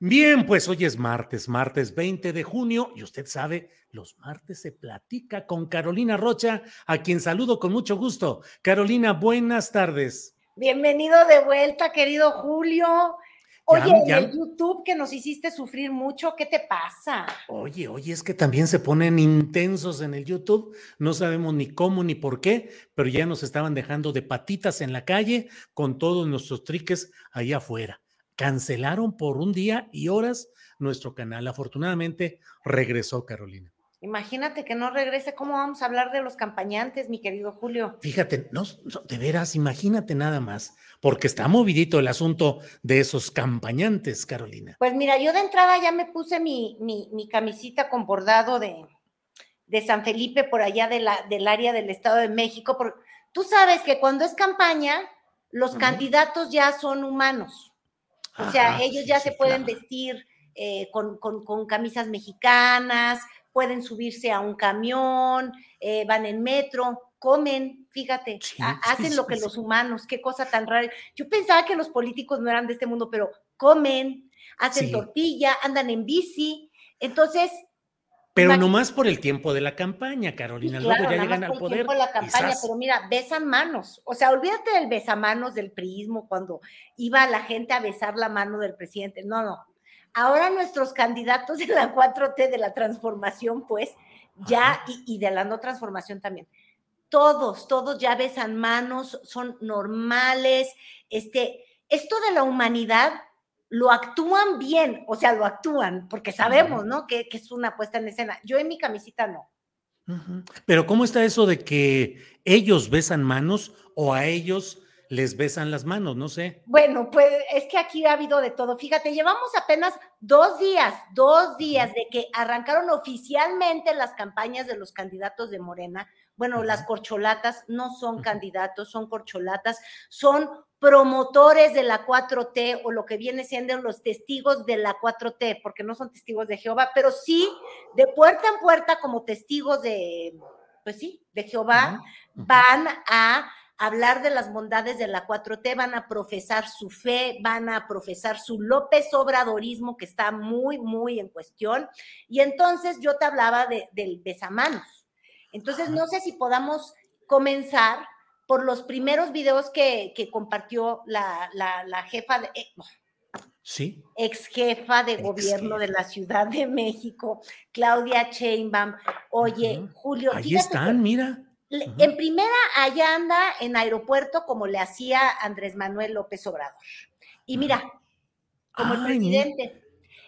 Bien, pues hoy es martes, martes 20 de junio, y usted sabe, los martes se platica con Carolina Rocha, a quien saludo con mucho gusto. Carolina, buenas tardes. Bienvenido de vuelta, querido Julio. Oye, ya, el YouTube que nos hiciste sufrir mucho, ¿qué te pasa? Oye, oye, es que también se ponen intensos en el YouTube, no sabemos ni cómo ni por qué, pero ya nos estaban dejando de patitas en la calle con todos nuestros triques ahí afuera cancelaron por un día y horas nuestro canal. Afortunadamente regresó Carolina. Imagínate que no regrese, ¿cómo vamos a hablar de los campañantes, mi querido Julio? Fíjate, no, de veras, imagínate nada más, porque está movidito el asunto de esos campañantes, Carolina. Pues mira, yo de entrada ya me puse mi, mi, camisita con bordado de, de San Felipe por allá de la, del área del Estado de México, porque tú sabes que cuando es campaña, los candidatos ya son humanos. O sea, ellos ya se pueden vestir eh, con, camisas mexicanas, pueden subirse a un camión, eh, van en metro, comen, fíjate, hacen lo que los humanos, qué cosa tan rara. Yo pensaba que los políticos no eran de este mundo, pero comen, hacen tortilla, andan en bici. Entonces, pero nomás por el tiempo de la campaña, Carolina. Luego ya llegan al poder. De la campaña, pero mira, besan manos. O sea, olvídate del besamanos del prismo cuando iba la gente a besar la mano del presidente. No, no. Ahora nuestros candidatos de la 4T de la transformación, pues, ya, y, y de la no transformación también. Todos, todos ya besan manos, son normales. Este, esto de la humanidad lo actúan bien, o sea, lo actúan, porque sabemos, ¿no? Que, es una puesta en escena. Yo en mi camisita no. Pero ¿cómo está eso de que ellos besan manos o a ellos les besan las manos? No sé. Bueno, pues es que aquí ha habido de todo. Fíjate, llevamos apenas dos días, dos días de que arrancaron oficialmente las campañas de los candidatos de Morena. Bueno, las corcholatas no son candidatos, son corcholatas, son promotores de la 4T o lo que viene siendo los testigos de la 4T, porque no son testigos de Jehová, pero sí de puerta en puerta como testigos de, pues sí, de Jehová, van a hablar de las bondades de la 4T, van a profesar su fe, van a profesar su López Obradorismo, que está muy, muy en cuestión. Y entonces yo te hablaba de, del besamanos. Entonces, no sé si podamos comenzar por los primeros videos que, compartió la, jefa de... Eh, sí. Ex jefa de gobierno de la Ciudad de México, Claudia Sheinbaum. Oye, Julio. Ahí están, mira. En primera, allá anda en aeropuerto como le hacía Andrés Manuel López Obrador. Y mira, como el presidente.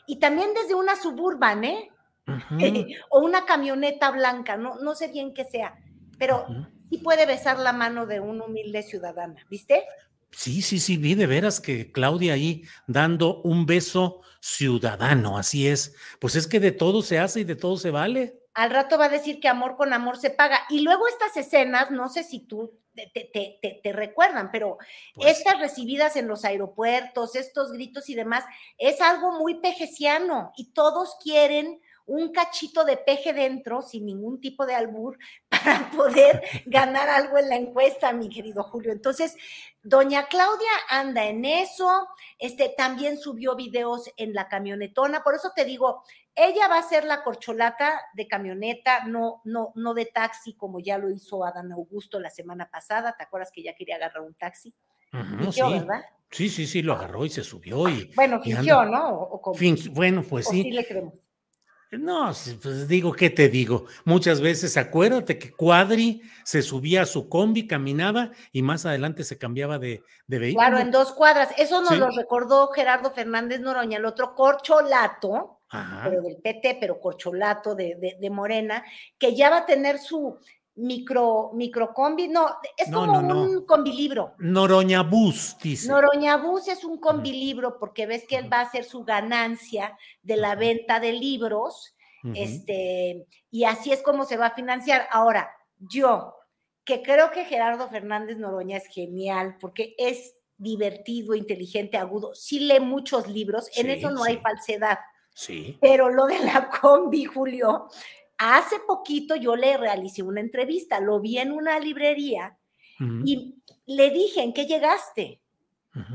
Y también desde una suburban, ¿eh? o una camioneta blanca, no, no sé bien qué sea, pero sí puede besar la mano de un humilde ciudadana, ¿viste? Sí, sí, sí, vi de veras que Claudia ahí dando un beso ciudadano, así es. Pues es que de todo se hace y de todo se vale. Al rato va a decir que amor con amor se paga. Y luego estas escenas, no sé si tú te, recuerdan, pero pues estas recibidas en los aeropuertos, estos gritos y demás, es algo muy pejeciano y todos quieren un cachito de peje dentro, sin ningún tipo de albur, para poder ganar algo en la encuesta, mi querido Julio. Entonces, doña Claudia anda en eso, este, también subió videos en la camionetona, por eso te digo, ella va a ser la corcholata de camioneta, no, no, no de taxi, como ya lo hizo Adán Augusto la semana pasada, ¿te acuerdas que ya quería agarrar un taxi? sí. ¿verdad? Sí, sí, sí, lo agarró y se subió y. Bueno, fingió, ¿no? bueno, pues sí. sí le creemos. No, pues digo, ¿qué te digo? Muchas veces acuérdate que Cuadri se subía a su combi, caminaba y más adelante se cambiaba de, vehículo. Claro, en dos cuadras. Eso nos lo recordó Gerardo Fernández Noroña, el otro corcholato, pero del PT, pero corcholato de, de Morena, que ya va a tener su, micro, microcombi, no, es como un combilibro. Noroñabús, dice. Noroñabús es un combilibro porque ves que él va a hacer su ganancia de la venta de libros, este, y así es como se va a financiar. Ahora, yo, que creo que Gerardo Fernández Noroña es genial porque es divertido, inteligente, agudo, sí lee muchos libros, en eso no hay falsedad. Sí. Pero lo de la combi, Julio, Hace poquito yo le realicé una entrevista, lo vi en una librería y le dije, ¿en qué llegaste?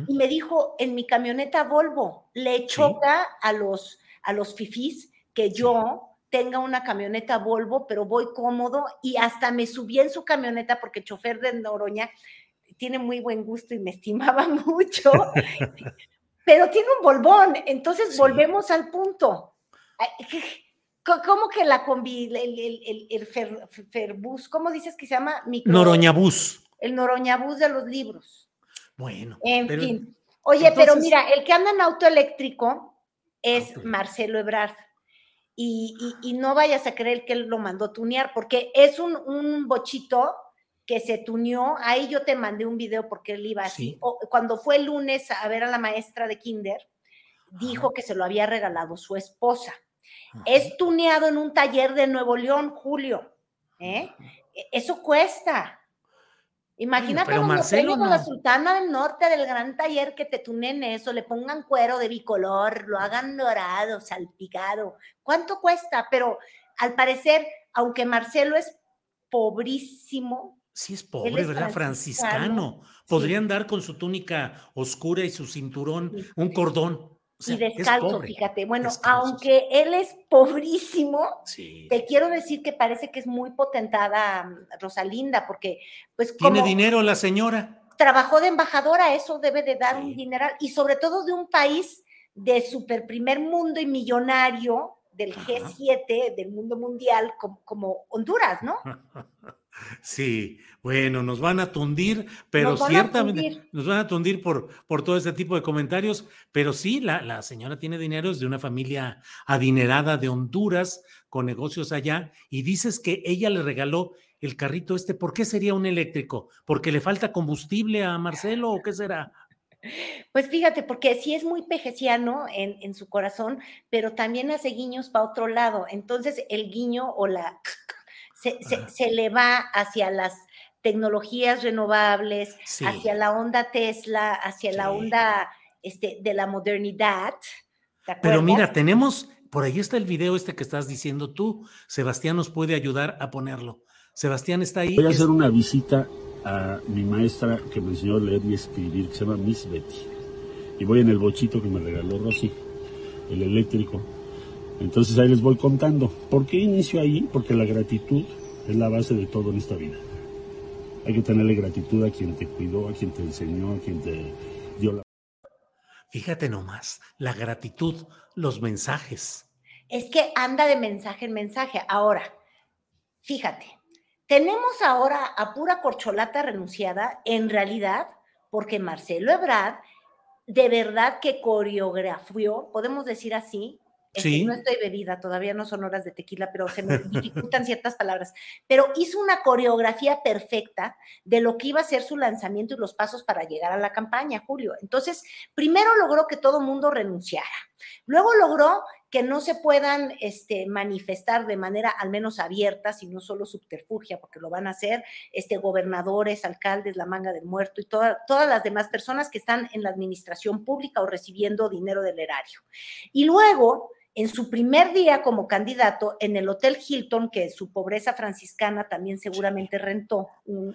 Y me dijo, en mi camioneta Volvo, le choca a los, a los fifís que yo tenga una camioneta Volvo, pero voy cómodo y hasta me subí en su camioneta porque el chofer de Noroña tiene muy buen gusto y me estimaba mucho, pero tiene un Volvón. Entonces volvemos al punto. ¿Cómo que la combi, el, el, ferbus, ¿cómo dices que se llama? Micro, Noroñabús. El Noroñabús de los libros. Bueno. En fin. Oye, pero mira, el que anda en auto eléctrico es Marcelo Ebrard. Y, y, no vayas a creer que él lo mandó tunear, porque es un, un bochito que se tuneó. Ahí yo te mandé un video porque él iba así. cuando fue el lunes a ver a la maestra de Kinder, dijo que se lo había regalado su esposa. Es tuneado en un taller de Nuevo León, Julio. ¿eh? E, eso cuesta. Imagínate bueno, Marcelo no. la Sultana del Norte del gran taller que te tunen eso, le pongan cuero de bicolor, lo hagan dorado, salpicado. ¿Cuánto cuesta? Pero al parecer, aunque Marcelo es pobrísimo. Sí, es pobre, ¿verdad? Franciscano. Podría andar con su túnica oscura y su cinturón, un cordón y descalzo, fíjate. Bueno, aunque él es pobrísimo, te quiero decir que parece que es muy potentada mm, Rosalinda, porque pues Tiene dinero la señora. Trabajó de embajadora, eso debe de dar un dineral, y sobre todo de un país de super primer mundo y millonario del G7, del mundo mundial, como, como Honduras, ¿no? Sí, bueno, nos van a tundir, pero ciertamente nos van a tundir por, por todo este tipo de comentarios, pero sí, la, la señora tiene dinero, es de una familia adinerada de Honduras, con negocios allá, y dices que ella le regaló el carrito este, ¿por qué sería un eléctrico? ¿Porque le falta combustible a Marcelo o qué será? Pues fíjate, porque sí es muy pejeciano en, en su corazón, pero también hace guiños para otro lado. Entonces, el guiño o la se, le va hacia las tecnologías renovables, hacia la onda Tesla, hacia la onda este, de la modernidad. Pero mira, tenemos, por ahí está el video este que estás diciendo tú. Sebastián nos puede ayudar a ponerlo. Sebastián está ahí. Voy a hacer una visita a mi maestra que me enseñó a leer y escribir, que se llama Miss Betty. Y voy en el bochito que me regaló Rosy, el eléctrico entonces ahí les voy contando. ¿Por qué inicio ahí? Porque la gratitud es la base de todo en esta vida. Hay que tenerle gratitud a quien te cuidó, a quien te enseñó, a quien te dio la... Fíjate nomás, la gratitud, los mensajes. Es que anda de mensaje en mensaje. Ahora, fíjate, tenemos ahora a pura corcholata renunciada, en realidad, porque Marcelo Ebrard de verdad que coreografió, podemos decir así, no estoy bebida, todavía no son horas de tequila, pero se me dificultan ciertas palabras. Pero hizo una coreografía perfecta de lo que iba a ser su lanzamiento y los pasos para llegar a la campaña, Julio. Entonces, primero logró que todo mundo renunciara. Luego logró que no se puedan este, manifestar de manera al menos abierta, sino solo subterfugia, porque lo van a hacer este, gobernadores, alcaldes, la manga del muerto y todas las demás personas que están en la administración pública o recibiendo dinero del erario. Y luego en su primer día como candidato en el Hotel Hilton, que su pobreza franciscana también seguramente rentó un,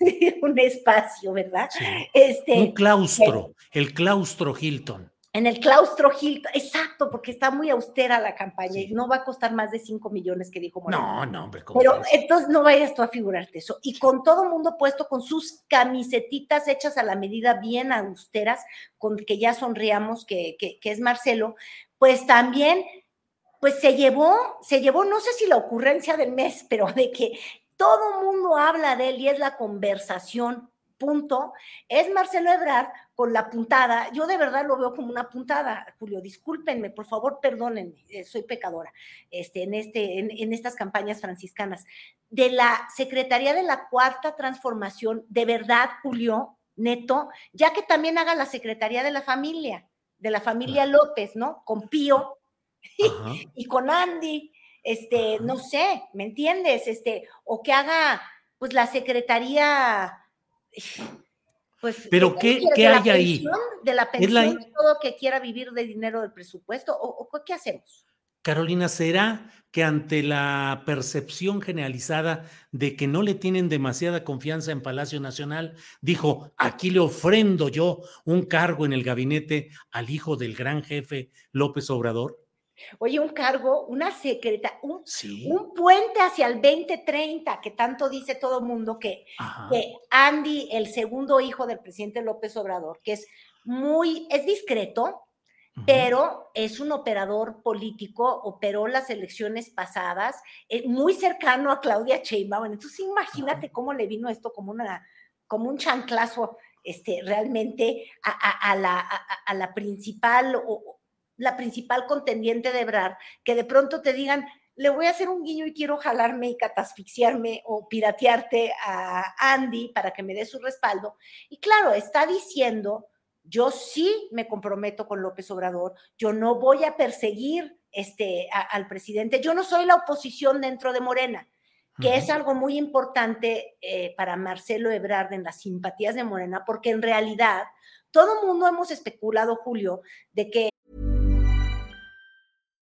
espacio, ¿verdad? Este, un claustro, el claustro Hilton. En el claustro Hilton, exacto, porque está muy austera la campaña y no va a costar más de 5 millones que dijo Moreno. No, no, hombre. Pero entonces no vayas tú a figurarte eso. Y con todo mundo puesto con sus camisetitas hechas a la medida bien austeras, con que ya sonriamos que, que, que es Marcelo, pues también, pues se llevó, se llevó, no sé si la ocurrencia del mes, pero de que todo mundo habla de él y es la conversación, punto, es Marcelo Ebrard con la puntada. Yo de verdad lo veo como una puntada, Julio, discúlpenme, por favor, perdónenme, eh, soy pecadora este, en, este, en, en estas campañas franciscanas. De la Secretaría de la Cuarta Transformación, de verdad, Julio, neto, ya que también haga la Secretaría de la Familia de la familia López, ¿no? Con Pío y, con Andy, este, no sé, ¿me entiendes? Este, o que haga, pues, la secretaría, pues. Pero, ¿qué, ¿qué hay ahí? De la pensión, todo que quiera vivir de dinero del presupuesto, o, o qué hacemos? Carolina, ¿será que ante la percepción generalizada de que no le tienen demasiada confianza en Palacio Nacional, dijo, aquí le ofrendo yo un cargo en el gabinete al hijo del gran jefe López Obrador? Oye, un cargo, una secreta, un, un, puente hacia el 2030, que tanto dice todo el mundo que, que Andy, el segundo hijo del presidente López Obrador, que es muy, es discreto, pero es un operador político, operó las elecciones pasadas, eh, muy cercano a Claudia Sheinbaum. Entonces, imagínate cómo le vino esto como, una, como un chanclazo este, realmente a, la, a, la, principal o la principal contendiente de Ebrard, que de pronto te digan, le voy a hacer un guiño y quiero jalarme y catasfixiarme o piratearte a Andy para que me dé su respaldo. Y claro, está diciendo yo sí me comprometo con López Obrador, yo no voy a perseguir este, al presidente, yo no soy la oposición dentro de Morena, que es algo muy importante eh, para Marcelo Ebrard en las simpatías de Morena, porque en realidad todo mundo hemos especulado, Julio, de que...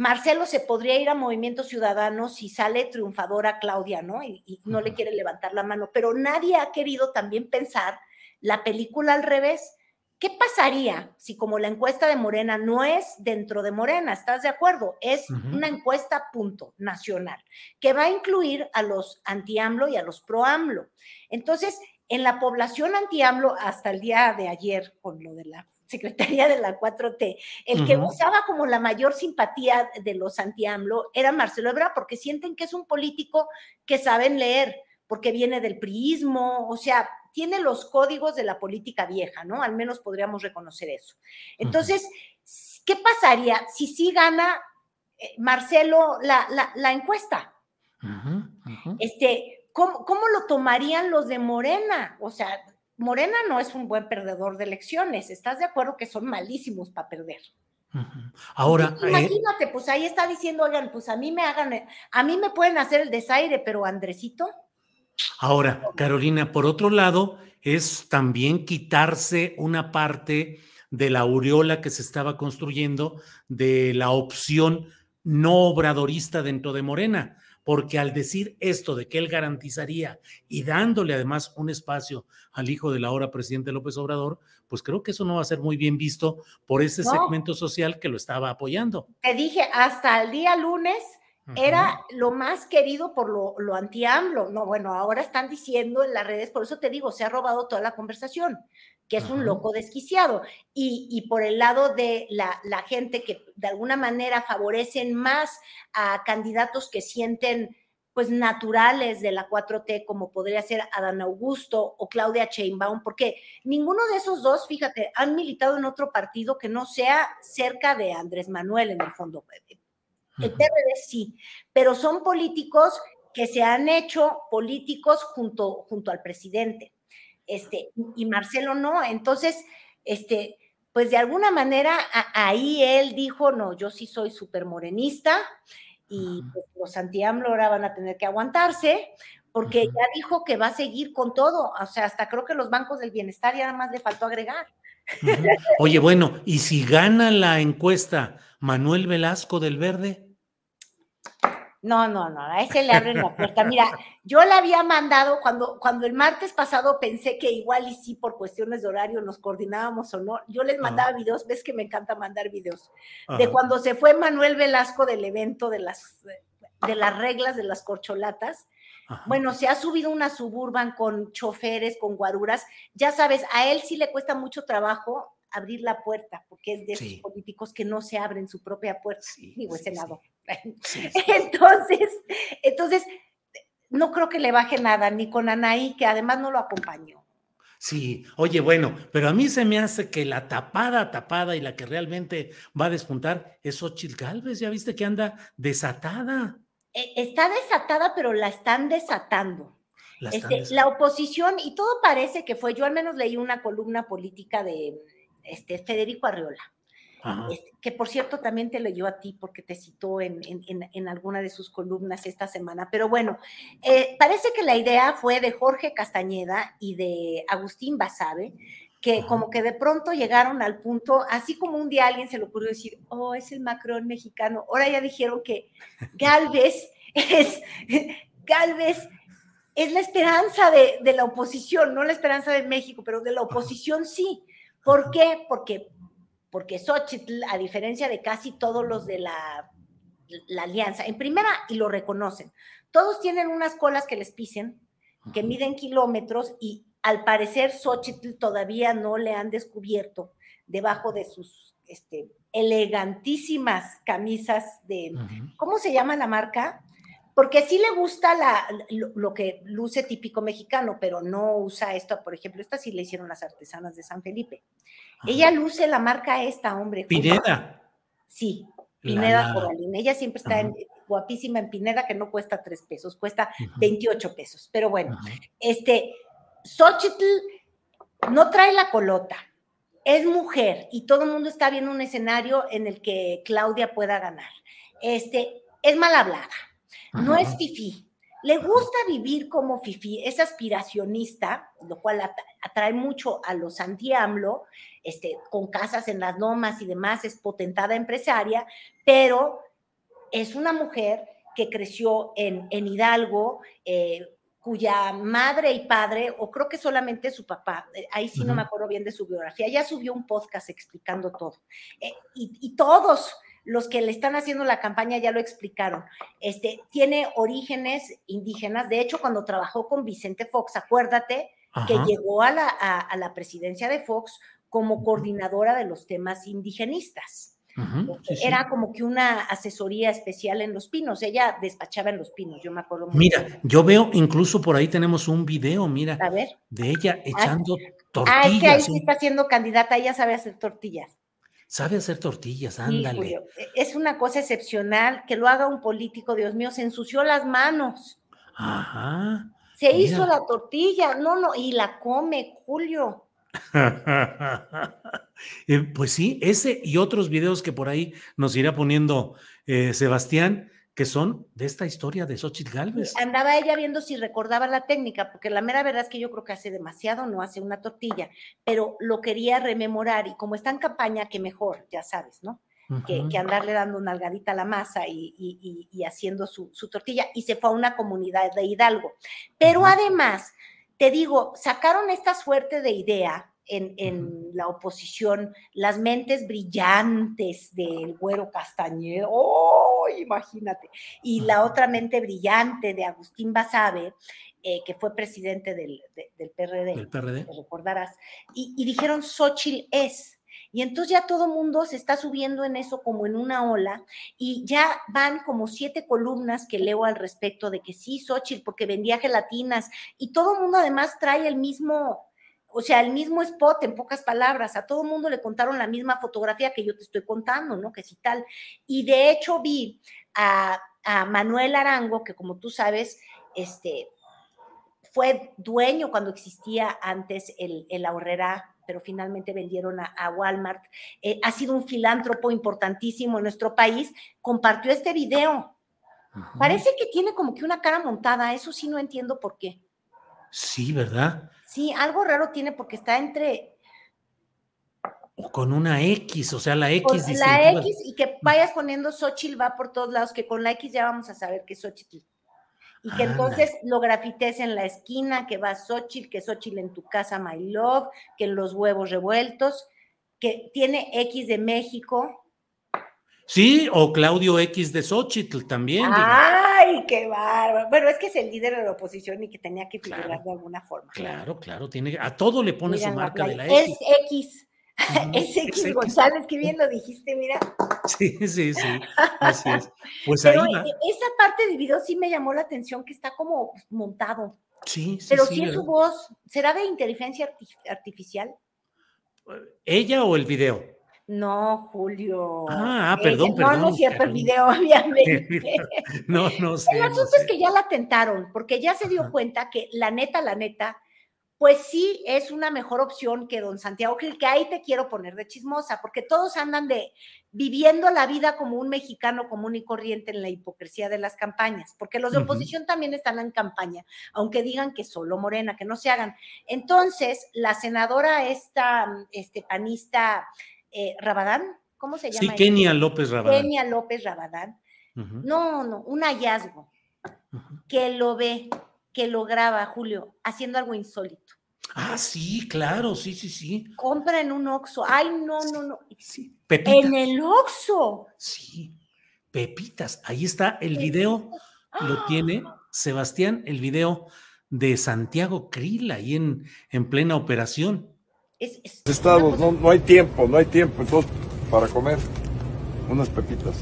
Marcelo se podría ir a Movimiento Ciudadano si sale triunfadora Claudia, ¿no? Y, no le quiere levantar la mano, pero nadie ha querido también pensar la película al revés. ¿Qué pasaría si como la encuesta de Morena no es dentro de Morena? ¿Estás de acuerdo? Es una encuesta punto nacional que va a incluir a los anti-AMLO y a los pro-AMLO. Entonces, en la población anti-AMLO hasta el día de ayer, con lo de la Secretaría de la 4T, el que usaba como la mayor simpatía de los anti-AMLO era Marcelo Ebrard, porque sienten que es un político que saben leer, porque viene del priismo, o sea, tiene los códigos de la política vieja, ¿no? Al menos podríamos reconocer eso. Entonces, ¿qué pasaría si sí gana eh, Marcelo la, encuesta? Este, ¿cómo, ¿cómo, lo tomarían los de Morena? O sea, Morena no es un buen perdedor de elecciones. ¿Estás de acuerdo que son malísimos para perder? Ahora, eh, imagínate, pues ahí está diciendo, oigan, pues a mí me hagan, a mí me pueden hacer el desaire, pero Andresito. Ahora, Carolina, por otro lado, es también quitarse una parte de la aureola que se estaba construyendo de la opción no obradorista dentro de Morena porque al decir esto de que él garantizaría y dándole además un espacio al hijo de la ahora presidente López Obrador, pues creo que eso no va a ser muy bien visto por ese segmento social que lo estaba apoyando. Te dije, hasta el día lunes era lo más querido por lo, lo anti-AMLO. No, bueno, ahora están diciendo en las redes, por eso te digo, se ha robado toda la conversación, que es un loco desquiciado. Y, y, por el lado de la, la, gente que de alguna manera favorecen más a candidatos que sienten pues naturales de la 4T, como podría ser Adán Augusto o Claudia Sheinbaum, porque ninguno de esos dos, fíjate, han militado en otro partido que no sea cerca de Andrés Manuel en el fondo. El PRD sí, pero son políticos que se han hecho políticos junto, junto al presidente. Este, y Marcelo no. Entonces, este, pues de alguna manera ahí él dijo, no, yo sí soy súper morenista y pues, los anti-AMLO ahora van a tener que aguantarse porque ya dijo que va a seguir con todo, o sea, hasta creo que los bancos del bienestar ya nada más le faltó agregar. Oye, bueno, ¿y si gana la encuesta Manuel Velasco del Verde? No, no, no, a ese le abren la puerta. Mira, yo le había mandado cuando, cuando el martes pasado pensé que igual y sí por cuestiones de horario nos coordinábamos o no, yo les mandaba videos, ves que me encanta mandar videos, de cuando se fue Manuel Velasco del evento de las, de las reglas de las corcholatas. Bueno, se ha subido una suburban con choferes, con guaruras. Ya sabes, a él sí le cuesta mucho trabajo abrir la puerta, porque es de esos políticos que no se abren su propia puerta, digo, es senador. Entonces, entonces, no creo que le baje nada, ni con Anaí, que además no lo acompañó. Sí, oye, bueno, pero a mí se me hace que la tapada, tapada y la que realmente va a despuntar es Ochil Galvez, ya viste que anda desatada. E, está desatada, pero la están desatando. La, este, la oposición, y todo parece que fue, yo al menos leí una columna política de este, Federico Arriola, este, que por cierto también te leyó a ti porque te citó en, en, alguna de sus columnas esta semana. Pero bueno, eh, parece que la idea fue de Jorge Castañeda y de Agustín Basabe, que como que de pronto llegaron al punto, así como un día alguien se le ocurrió decir, oh, es el Macron mexicano, ahora ya dijeron que Galvez es, Galvez es la esperanza de, de la oposición, no la esperanza de México, pero de la oposición sí. ¿Por qué? Porque porque Xochitl, a diferencia de casi todos los de la, la alianza, en primera, y lo reconocen, todos tienen unas colas que les pisen, que miden kilómetros, y al parecer Xochitl todavía no le han descubierto debajo de sus este, elegantísimas camisas de, ¿cómo se llama la marca? Porque sí le gusta la, lo, que luce típico mexicano, pero no usa esto, por ejemplo, esta sí le hicieron las artesanas de San Felipe. Ella luce la marca esta, hombre. Pineda. Sí, Pineda Coralín. Ella siempre está guapísima en Pineda, que no cuesta tres pesos, cuesta 28 pesos. Pero bueno, este, Xochitl no trae la colota, es mujer y todo el mundo está viendo un escenario en el que Claudia pueda ganar. Este, es mal hablada, no es fifí. Le gusta vivir como fifí, es aspiracionista, lo cual atrae mucho a los anti-AMLO, este, con casas en las lomas y demás, es potentada empresaria, pero es una mujer que creció en, en Hidalgo, eh, cuya madre y padre, o creo que solamente su papá, eh, ahí sí no me acuerdo bien de su biografía, ya subió un podcast explicando todo. Eh, y, y, todos los que le están haciendo la campaña ya lo explicaron. Este, tiene orígenes indígenas, de hecho, cuando trabajó con Vicente Fox, acuérdate que llegó a la, a la presidencia de Fox como coordinadora de los temas indigenistas. Era como que una asesoría especial en Los Pinos. Ella despachaba en Los Pinos, yo me acuerdo. mira, yo veo, incluso por ahí tenemos un video, mira, de ella ah, echando tortillas. Ah, es que ahí sí está siendo candidata, ella sabe hacer tortillas. Sabe hacer tortillas, ándale. E, es una cosa excepcional que lo haga un político, Dios mío, se ensució las manos. Ajá. Se hizo la tortilla, no, no, y la come, Julio. Eh, pues sí, ese y otros videos que por ahí nos irá poniendo eh, Sebastián, que son de esta historia de Xochitl Galvez. Andaba ella viendo si recordaba la técnica, porque la mera verdad es que yo creo que hace demasiado, no hace una tortilla, pero lo quería rememorar y como está en campaña, que mejor, ya sabes, ¿no? que, andarle dando una algadita a la masa y, haciendo su, tortilla. Y se fue a una comunidad de Hidalgo. Pero además te digo, sacaron esta suerte de idea en, en la oposición, las mentes brillantes del güero Castañeda, ¡oh, imagínate! Y la otra mente brillante de Agustín Basabe, eh, que fue presidente del, de, del PRD, ¿El PRD? te recordarás, y, y dijeron Xochitl es. Y entonces ya todo mundo se está subiendo en eso como en una ola y ya van como siete columnas que leo al respecto de que sí, Xochitl, porque vendía gelatinas y todo el mundo además trae el mismo, o sea, el mismo spot en pocas palabras. A todo el mundo le contaron la misma fotografía que yo te estoy contando, ¿no? Que sí tal. Y de hecho vi a, a Manuel Arango, que como tú sabes, este, fue dueño cuando existía antes el, el ahorrera pero finalmente vendieron a, a Walmart. Eh, ha sido un filántropo importantísimo en nuestro país. Compartió este video. Parece que tiene como que una cara montada. Eso sí no entiendo por qué. Sí, ¿verdad? Sí, algo raro tiene porque está entre O con una X, o sea, la con X la distintiva. X y que vayas poniendo Xochitl va por todos lados, que con la X ya vamos a saber que es Xochitl. Y que entonces lo grafites en la esquina, que va Xochitl, que Xochitl en tu casa, my love, que en los huevos revueltos, que tiene X de México. Sí, o Claudio X de Xochitl también. ¡Ay, qué bárbaro! Bueno, es que es el líder de la oposición y que tenía que figurar Claro. de alguna forma. Claro, claro, tiene, a todo le pone Mira, su marca de la. X. Es X. Es X. González, que bien lo dijiste, mira. Sí, sí, sí, así es. Pues Pero ahí va. e- esa parte del video sí me llamó la atención, que está como montado. Sí, sí, Pero sí, sí es su voz. ¿Será de inteligencia arti- artificial? ¿Ella o el video? No, Julio. Ah, ah, Ella- perdón, No, perdón, no es cierto el video, obviamente. No, no sé. El no asunto sé. es que ya la tentaron, porque ya se dio Ajá. cuenta que la neta, la neta, pues sí es una mejor opción que don Santiago Krill, que ahí te quiero poner de chismosa, porque todos andan de viviendo la vida como un mexicano común y corriente en la hipocresía de las campañas, porque los de oposición también están en campaña, aunque digan que solo Morena, que no se hagan. Entonces, la senadora esta, este panista eh, Rabadán, ¿cómo se llama? Sí? Kenia López Rabadán. Kenia López Rabadán. No, no, un hallazgo que lo ve, que lo graba, Julio, haciendo algo insólito. Ah, sí, claro, sí, sí, sí. Compra en un Oxxo. Ay, no, no, no. sí. Pepitas. En el Oxxo. Sí, Pepitas. Ahí está el video, lo tiene Sebastián, el video de Santiago Krill ahí en, en plena operación. Es, es estados, no, no hay tiempo, no hay tiempo, entonces para comer unas pepitas.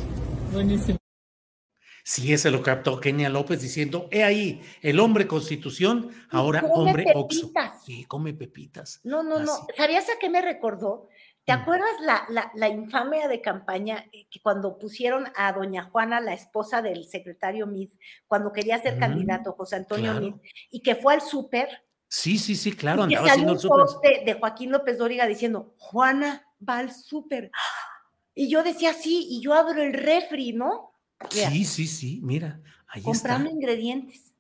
Sí, ese lo captó Kenia López diciendo, he ahí, el hombre constitución, ahora come hombre Oxxo. pepitas. Sí, come pepitas. No, no, no. ¿Sabías a qué me recordó? ¿Te Mm. acuerdas la, la, la infamia de campaña eh, que cuando pusieron a doña Juana, la esposa del secretario Mid, cuando quería ser Mm, candidato José Antonio claro. Mid, y que fue al súper Sí, sí, sí, claro, y andaba haciendo el post de, de Joaquín López Dóriga diciendo, Juana va al súper. Y yo decía, sí, y yo abro el refri, ¿no? Mira, Sí, sí, sí, mira, ahí comprando está. ingredientes.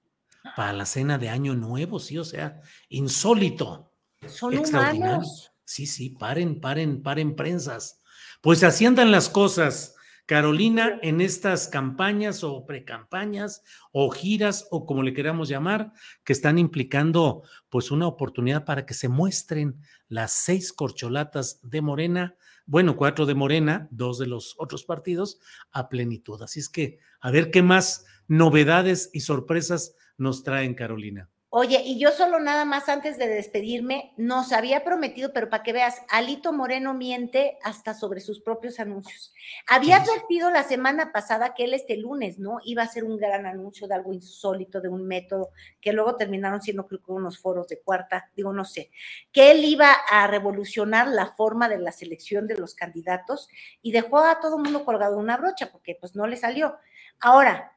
Para la cena de Año Nuevo, sí, o sea, insólito. Son Extraordinario. humanos. Sí, sí, paren, paren, paren prensas. Pues así andan las cosas, Carolina, en estas campañas o precampañas o giras o como le queramos llamar, que están implicando pues una oportunidad para que se muestren las seis corcholatas de Morena, bueno, cuatro de Morena, dos de los otros partidos, a plenitud. Así es que a ver qué más novedades y sorpresas nos traen, Carolina. Oye, y yo solo nada más antes de despedirme, nos había prometido, pero para que veas, Alito Moreno miente hasta sobre sus propios anuncios. Había advertido la semana pasada que él este lunes, ¿no? Iba a hacer un gran anuncio de algo insólito, de un método, que luego terminaron siendo creo que unos foros de cuarta, digo, no sé, que él iba a revolucionar la forma de la selección de los candidatos y dejó a todo el mundo colgado de una brocha, porque pues no le salió. Ahora,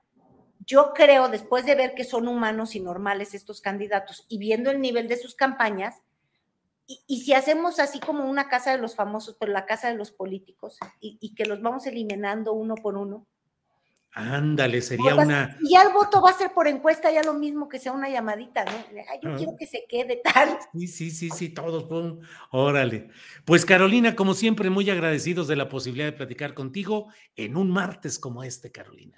yo creo, después de ver que son humanos y normales estos candidatos y viendo el nivel de sus campañas, y, y si hacemos así como una casa de los famosos, pero la casa de los políticos, y, y que los vamos eliminando uno por uno. Ándale, sería una... Y ya el voto va a ser por encuesta, ya lo mismo que sea una llamadita, ¿no? Ay, yo Ah. quiero que se quede tal. Sí, sí, sí, sí, todos, pum, órale. Pues Carolina, como siempre, muy agradecidos de la posibilidad de platicar contigo en un martes como este, Carolina.